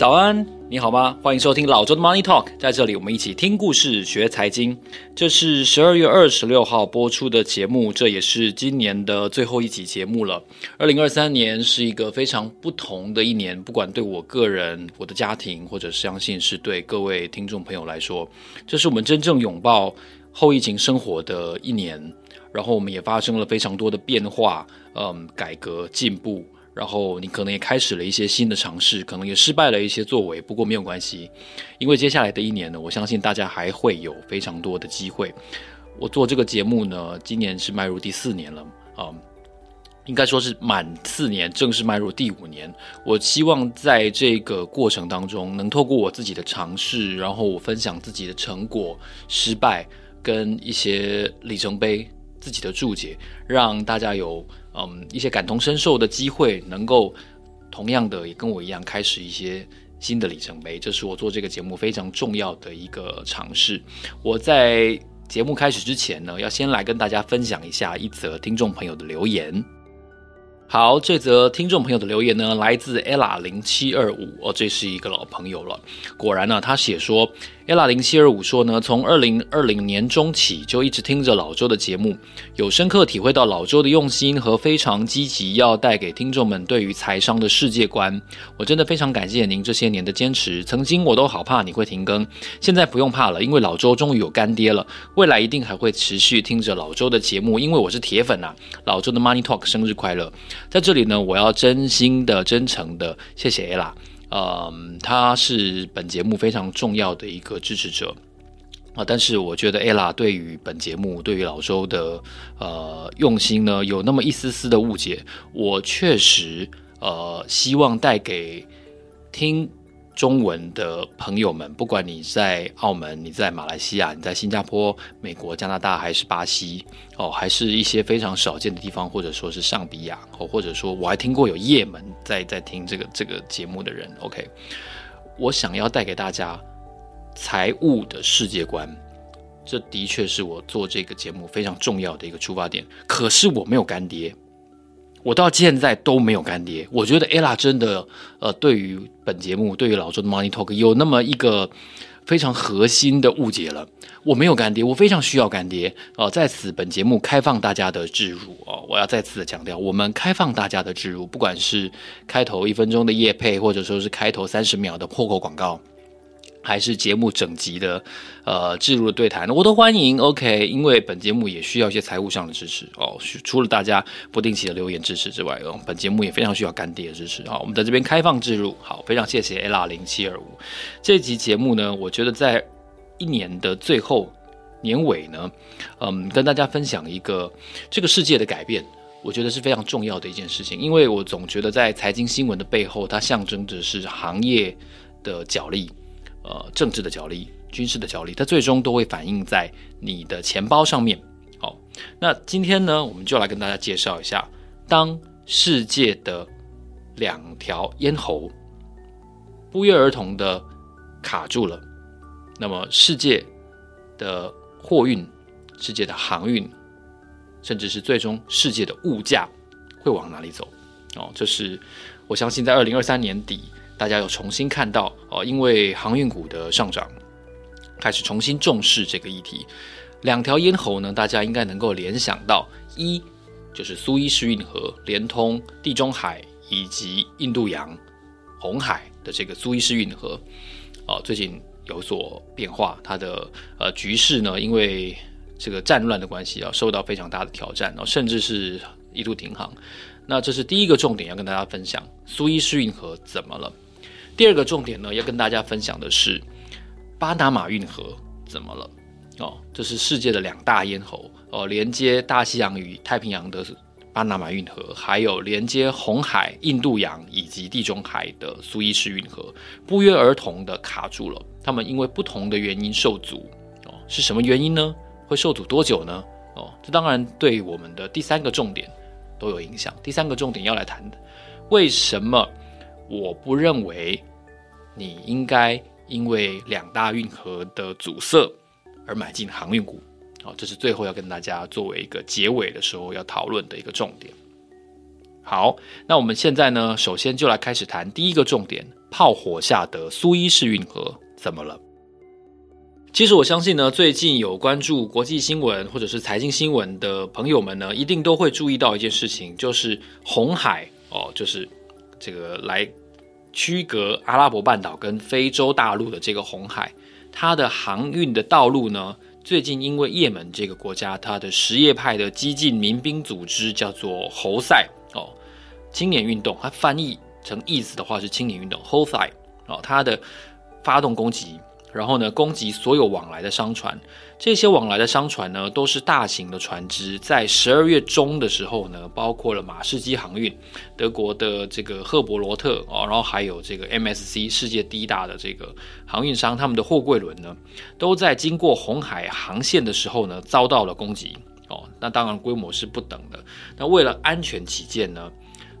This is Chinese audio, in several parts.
早安，你好吗？欢迎收听老周的 Money Talk，在这里我们一起听故事学财经。这是十二月二十六号播出的节目，这也是今年的最后一集节目了。二零二三年是一个非常不同的一年，不管对我个人、我的家庭，或者相信是对各位听众朋友来说，这是我们真正拥抱后疫情生活的一年。然后我们也发生了非常多的变化，嗯，改革进步。然后你可能也开始了一些新的尝试，可能也失败了一些作为，不过没有关系，因为接下来的一年呢，我相信大家还会有非常多的机会。我做这个节目呢，今年是迈入第四年了啊，嗯，应该说是满四年，正式迈入第五年。我希望在这个过程当中，能透过我自己的尝试，然后我分享自己的成果、失败跟一些里程碑。自己的注解，让大家有嗯一些感同身受的机会，能够同样的也跟我一样开始一些新的里程碑。这是我做这个节目非常重要的一个尝试。我在节目开始之前呢，要先来跟大家分享一下一则听众朋友的留言。好，这则听众朋友的留言呢，来自 ella 零七二五哦，这是一个老朋友了。果然呢，他写说。Ella 零七二五说呢，从二零二零年中起就一直听着老周的节目，有深刻体会到老周的用心和非常积极要带给听众们对于财商的世界观。我真的非常感谢您这些年的坚持。曾经我都好怕你会停更，现在不用怕了，因为老周终于有干爹了。未来一定还会持续听着老周的节目，因为我是铁粉啊。老周的 Money Talk 生日快乐！在这里呢，我要真心的、真诚的谢谢 ella。嗯，他是本节目非常重要的一个支持者啊，但是我觉得 ella 对于本节目、对于老周的呃用心呢，有那么一丝丝的误解。我确实呃希望带给听。中文的朋友们，不管你在澳门、你在马来西亚、你在新加坡、美国、加拿大，还是巴西，哦，还是一些非常少见的地方，或者说是上比亚，哦，或者说我还听过有也门在在听这个这个节目的人。OK，我想要带给大家财务的世界观，这的确是我做这个节目非常重要的一个出发点。可是我没有干爹。我到现在都没有干爹，我觉得 ella 真的，呃，对于本节目，对于老周的 Money Talk 有那么一个非常核心的误解了。我没有干爹，我非常需要干爹。哦、呃，在此本节目开放大家的置入哦，我要再次的强调，我们开放大家的置入，不管是开头一分钟的业配，或者说是开头三十秒的破口广告。还是节目整集的，呃，置入的对谈，我都欢迎。OK，因为本节目也需要一些财务上的支持哦。除了大家不定期的留言支持之外，哦，本节目也非常需要干爹的支持啊、我们在这边开放置入，好，非常谢谢 ella 零七二五。这集节目呢，我觉得在一年的最后年尾呢，嗯，跟大家分享一个这个世界的改变，我觉得是非常重要的一件事情。因为我总觉得在财经新闻的背后，它象征着是行业的角力。呃，政治的角力、军事的角力，它最终都会反映在你的钱包上面。好，那今天呢，我们就来跟大家介绍一下，当世界的两条咽喉不约而同的卡住了，那么世界的货运、世界的航运，甚至是最终世界的物价会往哪里走？哦，这是我相信在二零二三年底。大家有重新看到哦，因为航运股的上涨，开始重新重视这个议题。两条咽喉呢，大家应该能够联想到，一就是苏伊士运河连通地中海以及印度洋、红海的这个苏伊士运河，哦，最近有所变化，它的呃局势呢，因为这个战乱的关系啊，受到非常大的挑战，哦，甚至是一度停航。那这是第一个重点要跟大家分享，苏伊士运河怎么了？第二个重点呢，要跟大家分享的是巴拿马运河怎么了？哦，这是世界的两大咽喉哦，连接大西洋与太平洋的巴拿马运河，还有连接红海、印度洋以及地中海的苏伊士运河，不约而同的卡住了。他们因为不同的原因受阻哦，是什么原因呢？会受阻多久呢？哦，这当然对我们的第三个重点都有影响。第三个重点要来谈的，为什么我不认为？你应该因为两大运河的阻塞而买进航运股，好，这是最后要跟大家作为一个结尾的时候要讨论的一个重点。好，那我们现在呢，首先就来开始谈第一个重点，炮火下的苏伊士运河怎么了？其实我相信呢，最近有关注国际新闻或者是财经新闻的朋友们呢，一定都会注意到一件事情，就是红海哦，就是这个来区隔阿拉伯半岛跟非洲大陆的这个红海，它的航运的道路呢，最近因为也门这个国家它的什叶派的激进民兵组织叫做侯赛哦，青年运动，它翻译成意思的话是青年运动侯赛哦，它的发动攻击。然后呢，攻击所有往来的商船。这些往来的商船呢，都是大型的船只。在十二月中的时候呢，包括了马士基航运、德国的这个赫伯罗特哦，然后还有这个 MSC 世界第一大的这个航运商，他们的货柜轮呢，都在经过红海航线的时候呢，遭到了攻击哦。那当然规模是不等的。那为了安全起见呢，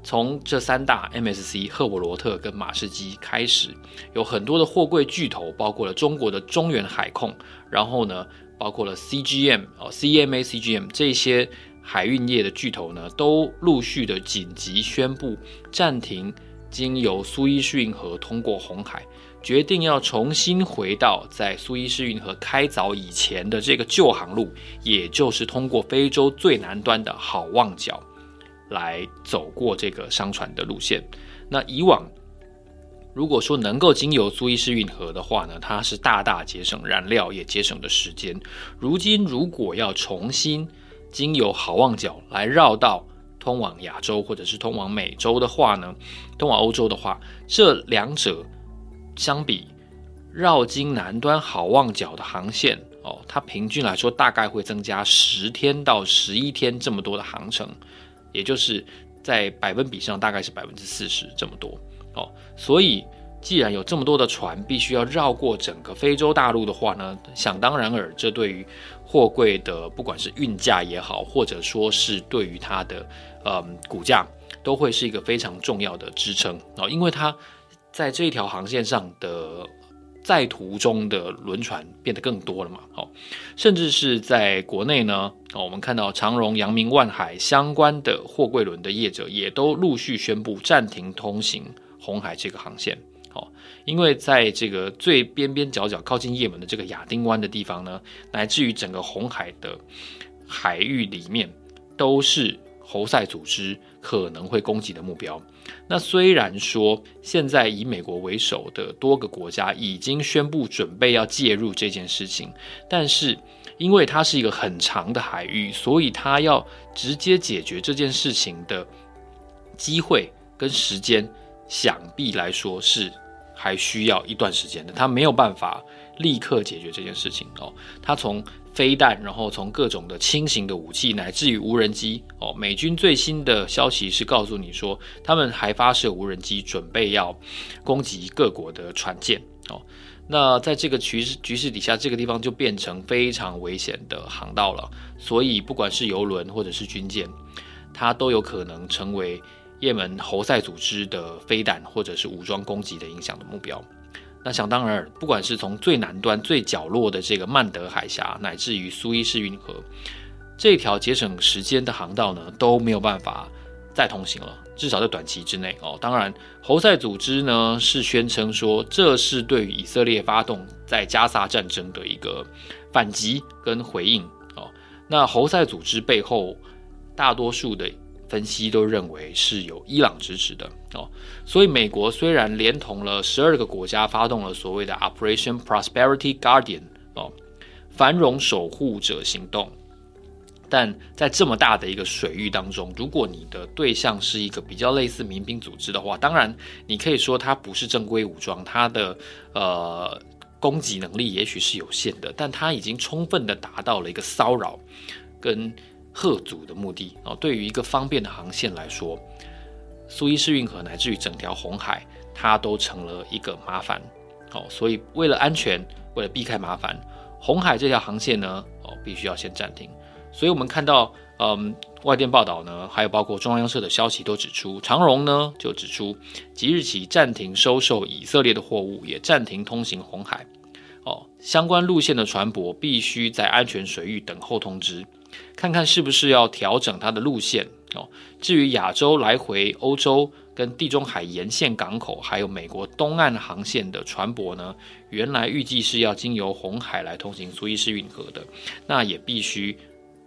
从这三大 MSC、赫伯罗特跟马士基开始，有很多的货柜巨头，包括了中国的中远海控，然后呢，包括了 CGM 哦，CMA CGM 这些海运业的巨头呢，都陆续的紧急宣布暂停经由苏伊士运河通过红海，决定要重新回到在苏伊士运河开凿以前的这个旧航路，也就是通过非洲最南端的好望角。来走过这个商船的路线。那以往如果说能够经由苏伊士运河的话呢，它是大大节省燃料，也节省的时间。如今如果要重新经由好望角来绕道通往亚洲或者是通往美洲的话呢，通往欧洲的话，这两者相比绕经南端好望角的航线哦，它平均来说大概会增加十天到十一天这么多的航程。也就是在百分比上大概是百分之四十这么多哦，所以既然有这么多的船必须要绕过整个非洲大陆的话呢，想当然尔，这对于货柜的不管是运价也好，或者说是对于它的嗯股价，都会是一个非常重要的支撑哦，因为它在这一条航线上的。在途中的轮船变得更多了嘛？好，甚至是在国内呢，我们看到长荣、阳明、万海相关的货柜轮的业者也都陆续宣布暂停通行红海这个航线。好，因为在这个最边边角角靠近也门的这个亚丁湾的地方呢，乃至于整个红海的海域里面都是侯赛组织可能会攻击的目标。那虽然说现在以美国为首的多个国家已经宣布准备要介入这件事情，但是因为它是一个很长的海域，所以它要直接解决这件事情的机会跟时间，想必来说是还需要一段时间的。他没有办法立刻解决这件事情哦，他从。飞弹，然后从各种的轻型的武器，乃至于无人机哦，美军最新的消息是告诉你说，他们还发射无人机，准备要攻击各国的船舰哦。那在这个局势局势底下，这个地方就变成非常危险的航道了。所以，不管是油轮或者是军舰，它都有可能成为也门侯赛组织的飞弹或者是武装攻击的影响的目标。那想当然，不管是从最南端、最角落的这个曼德海峡，乃至于苏伊士运河这条节省时间的航道呢，都没有办法再通行了，至少在短期之内哦。当然，侯赛组织呢是宣称说，这是对于以色列发动在加萨战争的一个反击跟回应哦。那侯赛组织背后大多数的。分析都认为是有伊朗支持的哦，所以美国虽然连同了十二个国家发动了所谓的 Operation Prosperity Guardian 哦，繁荣守护者行动，但在这么大的一个水域当中，如果你的对象是一个比较类似民兵组织的话，当然你可以说它不是正规武装，它的呃攻击能力也许是有限的，但它已经充分的达到了一个骚扰跟。吓阻的目的哦，对于一个方便的航线来说，苏伊士运河乃至于整条红海，它都成了一个麻烦哦。所以为了安全，为了避开麻烦，红海这条航线呢，哦，必须要先暂停。所以我们看到，嗯，外电报道呢，还有包括中央社的消息都指出，长荣呢就指出，即日起暂停收受以色列的货物，也暂停通行红海。哦，相关路线的船舶必须在安全水域等候通知。看看是不是要调整它的路线哦。至于亚洲来回欧洲跟地中海沿线港口，还有美国东岸航线的船舶呢，原来预计是要经由红海来通行苏伊士运河的，那也必须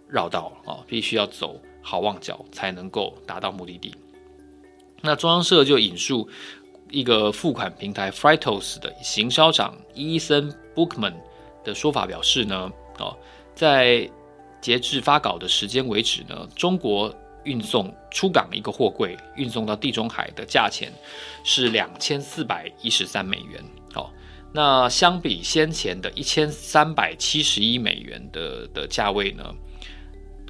绕道啊，必须要走好望角才能够达到目的地。那中央社就引述一个付款平台 Fritos 的行销长伊森 Bookman 的说法表示呢，哦，在截至发稿的时间为止呢，中国。运送出港一个货柜运送到地中海的价钱是两千四百一十三美元。好，那相比先前的一千三百七十一美元的的价位呢，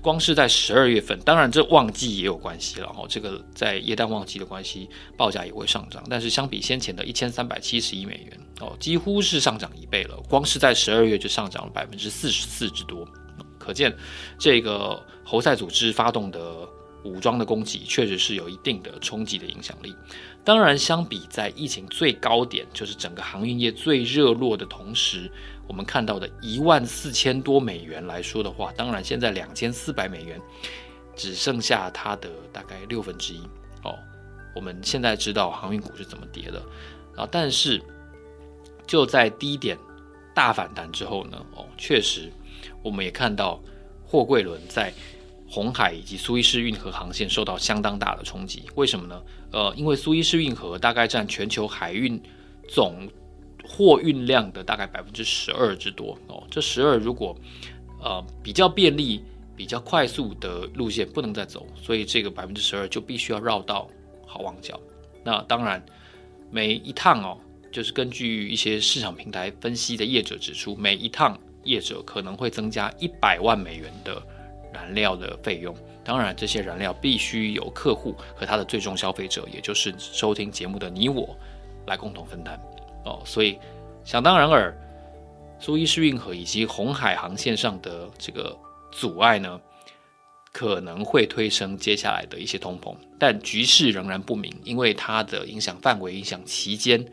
光是在十二月份，当然这旺季也有关系了。哦，这个在液氮旺季的关系，报价也会上涨。但是相比先前的一千三百七十一美元，哦，几乎是上涨一倍了。光是在十二月就上涨了百分之四十四之多，可见这个侯赛组织发动的。武装的攻击确实是有一定的冲击的影响力。当然，相比在疫情最高点，就是整个航运业最热络的同时，我们看到的一万四千多美元来说的话，当然现在两千四百美元只剩下它的大概六分之一。哦，我们现在知道航运股是怎么跌的啊，但是就在低点大反弹之后呢，哦，确实我们也看到货柜轮在。红海以及苏伊士运河航线受到相当大的冲击，为什么呢？呃，因为苏伊士运河大概占全球海运总货运量的大概百分之十二之多哦。这十二如果呃比较便利、比较快速的路线不能再走，所以这个百分之十二就必须要绕道好望角。那当然，每一趟哦，就是根据一些市场平台分析的业者指出，每一趟业者可能会增加一百万美元的。燃料的费用，当然这些燃料必须由客户和他的最终消费者，也就是收听节目的你我，来共同分担哦。所以想当然尔，苏伊士运河以及红海航线上的这个阻碍呢，可能会推升接下来的一些通膨，但局势仍然不明，因为它的影响范围、影响期间。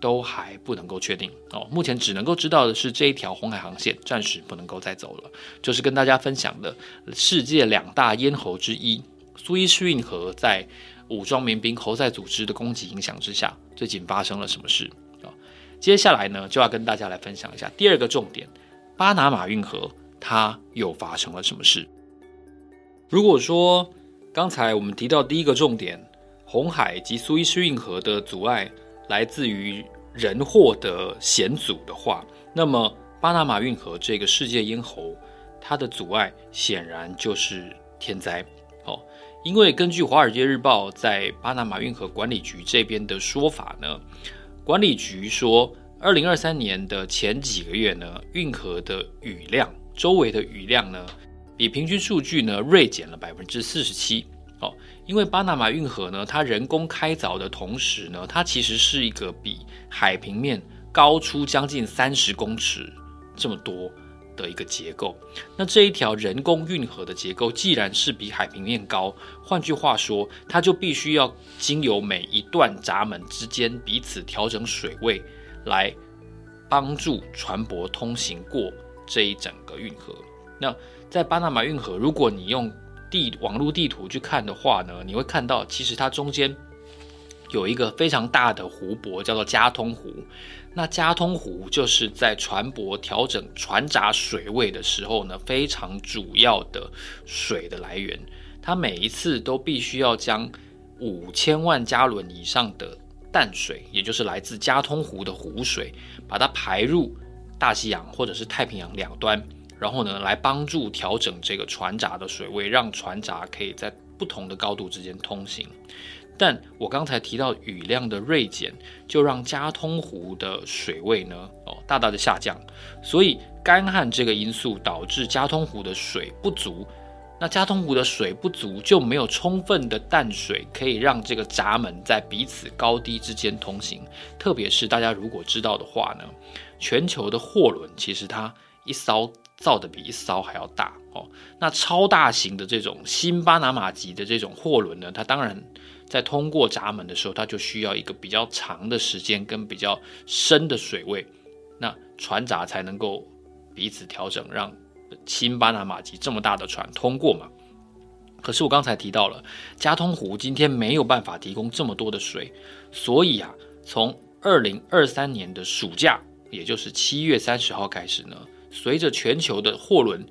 都还不能够确定哦，目前只能够知道的是这一条红海航线暂时不能够再走了。就是跟大家分享的世界两大咽喉之一苏伊士运河，在武装民兵侯赛组织的攻击影响之下，最近发生了什么事啊？接下来呢，就要跟大家来分享一下第二个重点：巴拿马运河它又发生了什么事？如果说刚才我们提到第一个重点，红海及苏伊士运河的阻碍。来自于人祸的险阻的话，那么巴拿马运河这个世界咽喉，它的阻碍显然就是天灾。哦，因为根据《华尔街日报》在巴拿马运河管理局这边的说法呢，管理局说，二零二三年的前几个月呢，运河的雨量，周围的雨量呢，比平均数据呢锐减了百分之四十七。因为巴拿马运河呢，它人工开凿的同时呢，它其实是一个比海平面高出将近三十公尺这么多的一个结构。那这一条人工运河的结构，既然是比海平面高，换句话说，它就必须要经由每一段闸门之间彼此调整水位，来帮助船舶通行过这一整个运河。那在巴拿马运河，如果你用地网络地图去看的话呢，你会看到其实它中间有一个非常大的湖泊，叫做加通湖。那加通湖就是在船舶调整船闸水位的时候呢，非常主要的水的来源。它每一次都必须要将五千万加仑以上的淡水，也就是来自加通湖的湖水，把它排入大西洋或者是太平洋两端。然后呢，来帮助调整这个船闸的水位，让船闸可以在不同的高度之间通行。但我刚才提到雨量的锐减，就让加通湖的水位呢，哦，大大的下降。所以干旱这个因素导致加通湖的水不足。那加通湖的水不足，就没有充分的淡水可以让这个闸门在彼此高低之间通行。特别是大家如果知道的话呢，全球的货轮其实它一艘。造的比一艘还要大哦，那超大型的这种新巴拿马级的这种货轮呢，它当然在通过闸门的时候，它就需要一个比较长的时间跟比较深的水位，那船闸才能够彼此调整，让新巴拿马级这么大的船通过嘛。可是我刚才提到了，加通湖今天没有办法提供这么多的水，所以啊，从二零二三年的暑假，也就是七月三十号开始呢，随着全球的货轮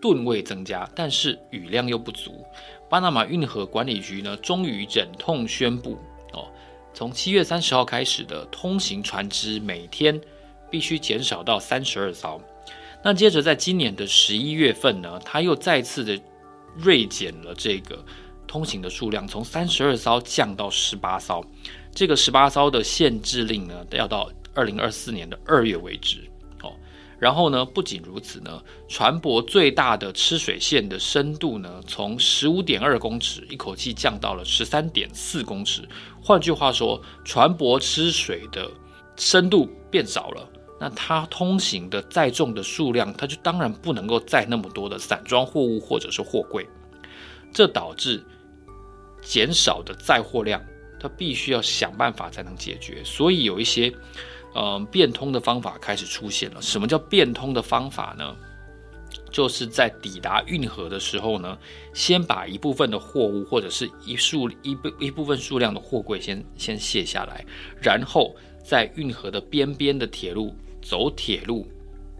吨位增加，但是雨量又不足，巴拿马运河管理局呢，终于忍痛宣布哦，从七月三十号开始的通行船只每天必须减少到三十二艘。那接着在今年的十一月份呢，他又再次的。锐减了这个通行的数量，从三十二艘降到十八艘。这个十八艘的限制令呢，要到二零二四年的二月为止。然后呢，不仅如此呢，船舶最大的吃水线的深度呢，从十五点二公尺一口气降到了十三点四公尺。换句话说，船舶吃水的深度变少了。那它通行的载重的数量，它就当然不能够载那么多的散装货物或者是货柜，这导致减少的载货量，它必须要想办法才能解决。所以有一些嗯变通的方法开始出现了。什么叫变通的方法呢？就是在抵达运河的时候呢，先把一部分的货物或者是一数一部一部分数量的货柜先先卸下来，然后在运河的边边的铁路。走铁路，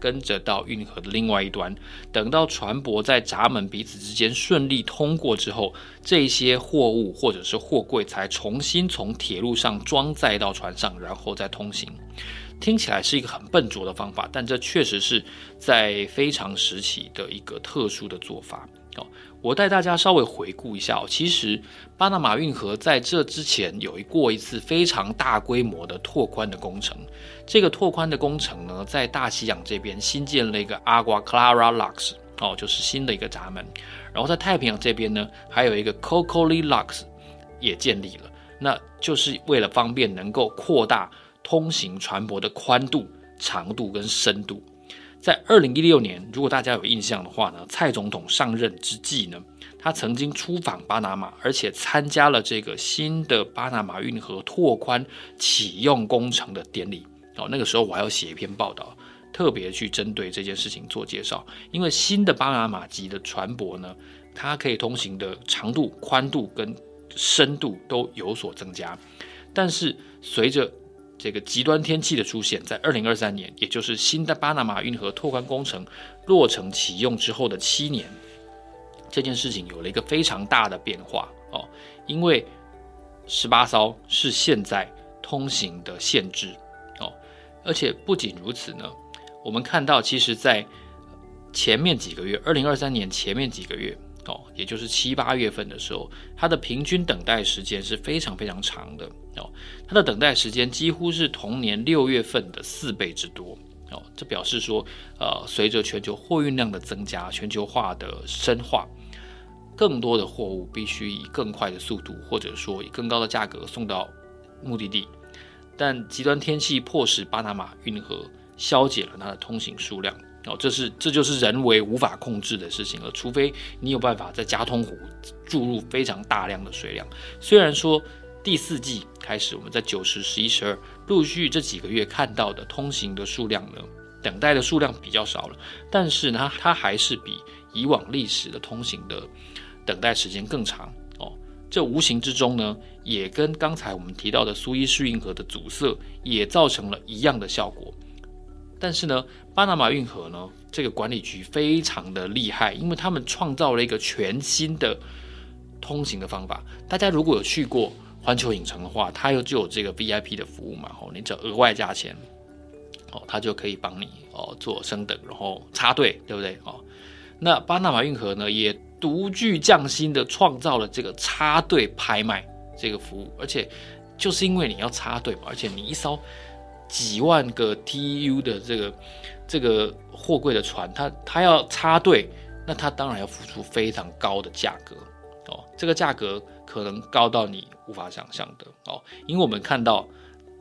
跟着到运河的另外一端，等到船舶在闸门彼此之间顺利通过之后，这些货物或者是货柜才重新从铁路上装载到船上，然后再通行。听起来是一个很笨拙的方法，但这确实是在非常时期的一个特殊的做法。哦，我带大家稍微回顾一下哦。其实巴拿马运河在这之前有一过一次非常大规模的拓宽的工程。这个拓宽的工程呢，在大西洋这边新建了一个 Agua Clara Locks，哦，就是新的一个闸门。然后在太平洋这边呢，还有一个 Cocoli Locks 也建立了，那就是为了方便能够扩大通行船舶的宽度、长度跟深度。在二零一六年，如果大家有印象的话呢，蔡总统上任之际呢，他曾经出访巴拿马，而且参加了这个新的巴拿马运河拓宽启用工程的典礼。哦，那个时候我还要写一篇报道，特别去针对这件事情做介绍。因为新的巴拿马级的船舶呢，它可以通行的长度、宽度跟深度都有所增加，但是随着这个极端天气的出现，在二零二三年，也就是新的巴拿马运河拓宽工程落成启用之后的七年，这件事情有了一个非常大的变化哦。因为十八艘是现在通行的限制哦，而且不仅如此呢，我们看到，其实在前面几个月，二零二三年前面几个月。哦，也就是七八月份的时候，它的平均等待时间是非常非常长的哦。它的等待时间几乎是同年六月份的四倍之多哦。这表示说，呃，随着全球货运量的增加，全球化的深化，更多的货物必须以更快的速度，或者说以更高的价格送到目的地。但极端天气迫使巴拿马运河削减了它的通行数量。哦，这是这就是人为无法控制的事情了。除非你有办法在加通湖注入非常大量的水量。虽然说第四季开始，我们在九十、十一、十二陆续这几个月看到的通行的数量呢，等待的数量比较少了，但是呢，它还是比以往历史的通行的等待时间更长。哦，这无形之中呢，也跟刚才我们提到的苏伊士运河的阻塞也造成了一样的效果。但是呢，巴拿马运河呢，这个管理局非常的厉害，因为他们创造了一个全新的通行的方法。大家如果有去过环球影城的话，它又就有这个 VIP 的服务嘛，哦，你只要额外加钱，哦，它就可以帮你哦做升等，然后插队，对不对？哦，那巴拿马运河呢，也独具匠心的创造了这个插队拍卖这个服务，而且就是因为你要插队嘛，而且你一烧。几万个 TU 的这个这个货柜的船，它它要插队，那它当然要付出非常高的价格哦。这个价格可能高到你无法想象的哦。因为我们看到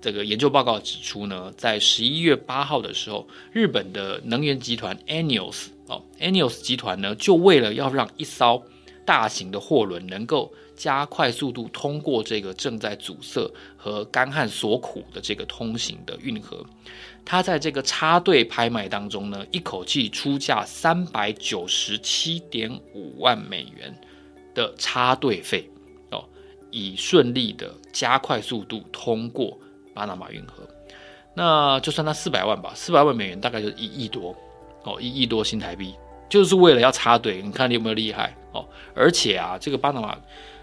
这个研究报告指出呢，在十一月八号的时候，日本的能源集团 Aneos 哦，Aneos 集团呢，就为了要让一艘大型的货轮能够加快速度通过这个正在阻塞和干旱所苦的这个通行的运河，他在这个插队拍卖当中呢，一口气出价三百九十七点五万美元的插队费哦，以顺利的加快速度通过巴拿马运河。那就算它四百万吧，四百万美元大概就是一亿多哦，一亿多新台币，就是为了要插队。你看你有没有厉害哦？而且啊，这个巴拿马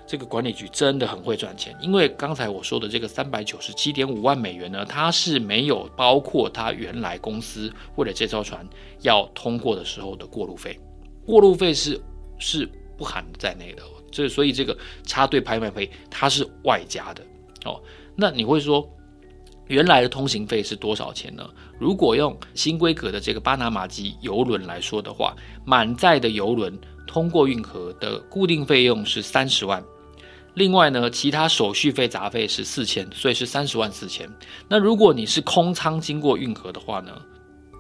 这个管理局真的很会赚钱，因为刚才我说的这个三百九十七点五万美元呢，它是没有包括它原来公司为了这艘船要通过的时候的过路费，过路费是是不含在内的。这所以这个插队拍卖费它是外加的哦。那你会说？原来的通行费是多少钱呢？如果用新规格的这个巴拿马籍邮轮来说的话，满载的邮轮通过运河的固定费用是三十万，另外呢，其他手续费杂费是四千，所以是三十万四千。那如果你是空仓经过运河的话呢，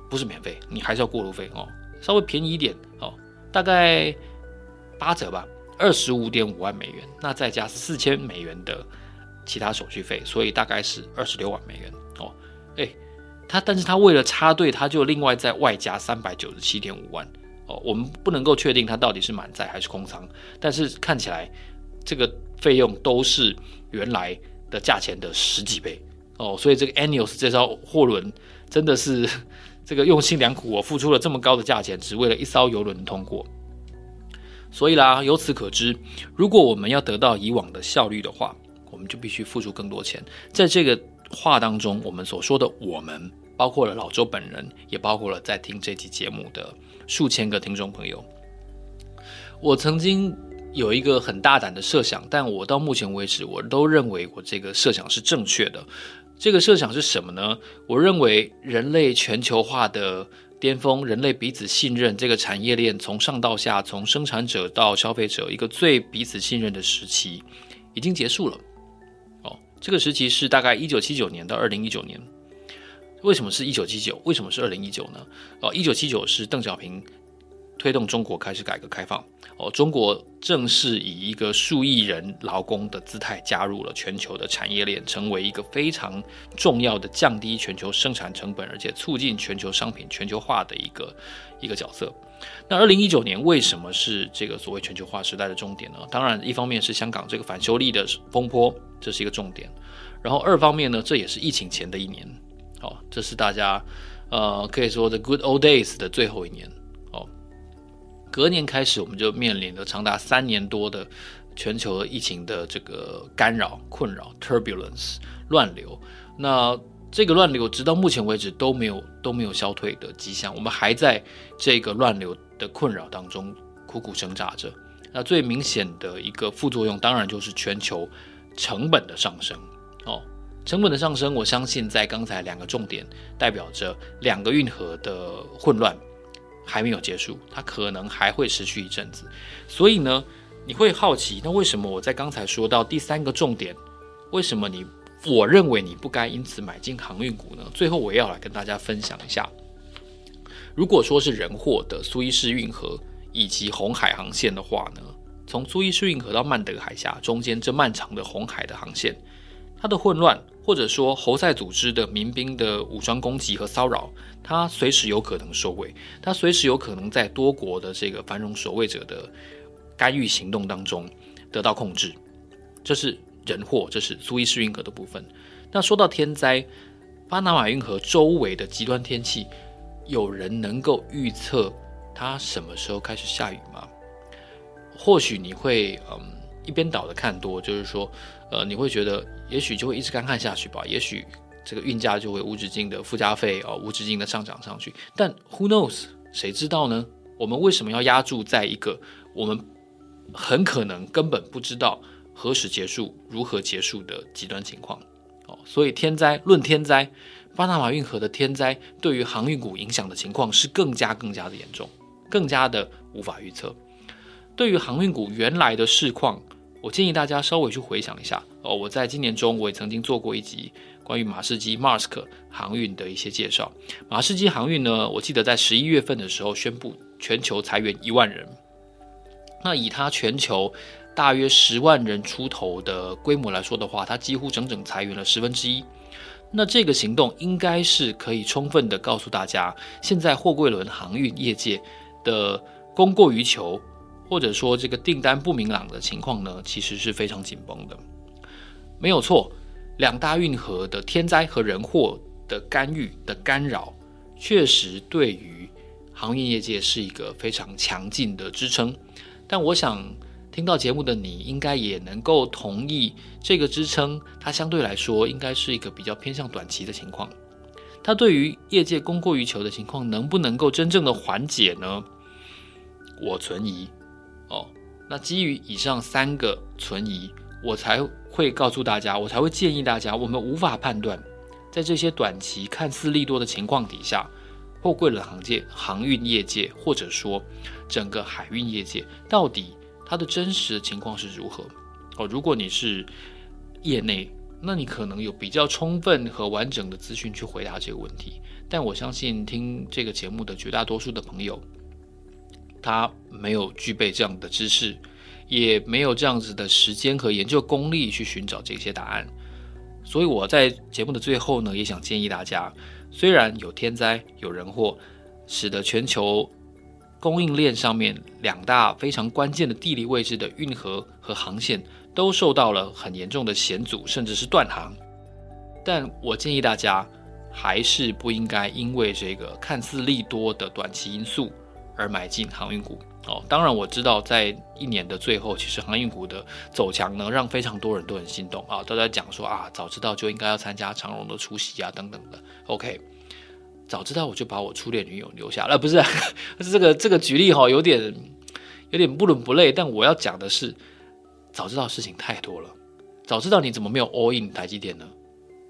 不是免费，你还是要过路费哦，稍微便宜一点哦，大概八折吧，二十五点五万美元，那再加四千美元的。其他手续费，所以大概是二十六万美元哦。诶，他但是他为了插队，他就另外再外加三百九十七点五万哦。我们不能够确定它到底是满载还是空仓，但是看起来这个费用都是原来的价钱的十几倍哦。所以这个 Aeneas 这艘货轮真的是这个用心良苦，我付出了这么高的价钱，只为了一艘游轮通过。所以啦，由此可知，如果我们要得到以往的效率的话，我们就必须付出更多钱。在这个话当中，我们所说的“我们”，包括了老周本人，也包括了在听这期节目的数千个听众朋友。我曾经有一个很大胆的设想，但我到目前为止，我都认为我这个设想是正确的。这个设想是什么呢？我认为人类全球化的巅峰，人类彼此信任这个产业链从上到下，从生产者到消费者，一个最彼此信任的时期已经结束了。哦这个时期是大概一九七九年到二零一九年。为什么是一九七九？为什么是二零一九呢？哦，一九七九是邓小平推动中国开始改革开放。哦，中国正式以一个数亿人劳工的姿态加入了全球的产业链，成为一个非常重要的降低全球生产成本，而且促进全球商品全球化的一个一个角色。那二零一九年为什么是这个所谓全球化时代的终点呢？当然，一方面是香港这个反修例的风波，这是一个重点。然后二方面呢，这也是疫情前的一年，哦，这是大家呃可以说的 good old days 的最后一年。哦，隔年开始，我们就面临了长达三年多的全球疫情的这个干扰、困扰、turbulence 乱流。那这个乱流直到目前为止都没有都没有消退的迹象，我们还在这个乱流的困扰当中苦苦挣扎着。那最明显的一个副作用，当然就是全球成本的上升。成本的上升，我相信在刚才两个重点代表着两个运河的混乱还没有结束，它可能还会持续一阵子。所以呢，你会好奇，那为什么我在刚才说到第三个重点，为什么你？我认为你不该因此买进航运股呢。最后，我要来跟大家分享一下，如果说是人货的苏伊士运河以及红海航线的话呢，从苏伊士运河到曼德海峡中间这漫长的红海的航线，它的混乱或者说侯赛组织的民兵的武装攻击和骚扰，它随时有可能收尾，它随时有可能在多国的这个繁荣守卫者的干预行动当中得到控制，这是。人祸，这是苏伊士运河的部分。那说到天灾，巴拿马运河周围的极端天气，有人能够预测它什么时候开始下雨吗？或许你会嗯一边倒的看多，就是说呃你会觉得也许就会一直干旱下去吧，也许这个运价就会无止境的附加费啊、哦、无止境的上涨上去。但 who knows 谁知道呢？我们为什么要押注在一个我们很可能根本不知道？何时结束？如何结束的极端情况？哦，所以天灾论天灾，巴拿马运河的天灾对于航运股影响的情况是更加更加的严重，更加的无法预测。对于航运股原来的市况，我建议大家稍微去回想一下。哦，我在今年中我也曾经做过一集关于马士基 Maersk 航运的一些介绍。马士基航运呢，我记得在十一月份的时候宣布全球裁员一万人。那以它全球。大约十万人出头的规模来说的话，它几乎整整裁员了十分之一。那这个行动应该是可以充分的告诉大家，现在货柜轮航运业界的供过于求，或者说这个订单不明朗的情况呢，其实是非常紧绷的。没有错，两大运河的天灾和人祸的干预的干扰，确实对于航运业界是一个非常强劲的支撑。但我想听到节目的你，应该也能够同意，这个支撑它相对来说应该是一个比较偏向短期的情况。它对于业界供过于求的情况，能不能够真正的缓解呢？我存疑。那基于以上三个存疑，我才会告诉大家，我才会建议大家，我们无法判断，在这些短期看似利多的情况底下，货柜的行界、航运业界，或者说整个海运业界，到底它的真实的情况是如何？哦，如果你是业内，那你可能有比较充分和完整的资讯去回答这个问题。但我相信听这个节目的绝大多数的朋友，他没有具备这样的知识，也没有这样子的时间和研究功力去寻找这些答案。所以我在节目的最后呢，也想建议大家，虽然有天灾、有人祸，使得全球供应链上面两大非常关键的地理位置的运河和航线都受到了很严重的险阻，甚至是断航，但我建议大家还是不应该因为这个看似利多的短期因素。而买进航运股哦，当然我知道，在一年的最后，其实航运股的走强呢，让非常多人都很心动啊，都在讲说啊，早知道就应该要参加长荣的出席啊，等等的。OK，早知道我就把我初恋女友留下了，不是？是这个这个举例哈，有点有点不伦不类，但我要讲的是，早知道事情太多了，早知道你怎么没有 all in 台积电呢？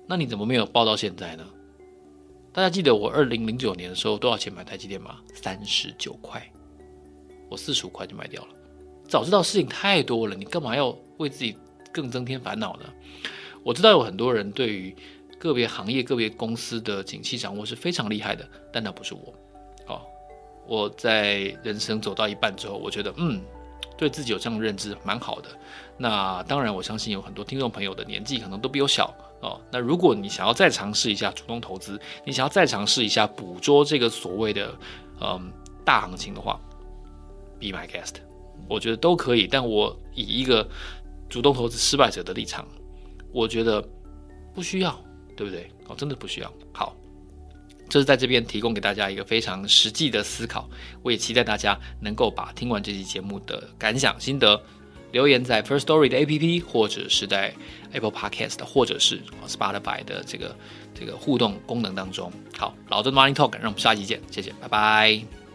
那你怎么没有抱到现在呢？大家记得我二零零九年的时候多少钱买台积电吗？三十九块，我四十五块就卖掉了。早知道事情太多了，你干嘛要为自己更增添烦恼呢？我知道有很多人对于个别行业、个别公司的景气掌握是非常厉害的，但那不是我。哦，我在人生走到一半之后，我觉得嗯，对自己有这样的认知蛮好的。那当然，我相信有很多听众朋友的年纪可能都比我小。哦，那如果你想要再尝试一下主动投资，你想要再尝试一下捕捉这个所谓的嗯大行情的话，be my guest，我觉得都可以。但我以一个主动投资失败者的立场，我觉得不需要，对不对？哦，真的不需要。好，这是在这边提供给大家一个非常实际的思考。我也期待大家能够把听完这期节目的感想心得。留言在 First Story 的 APP，或者是在 Apple Podcast，或者是 Spotify 的这个这个互动功能当中。好，老的 Money Talk，让我们下期见，谢谢，拜拜。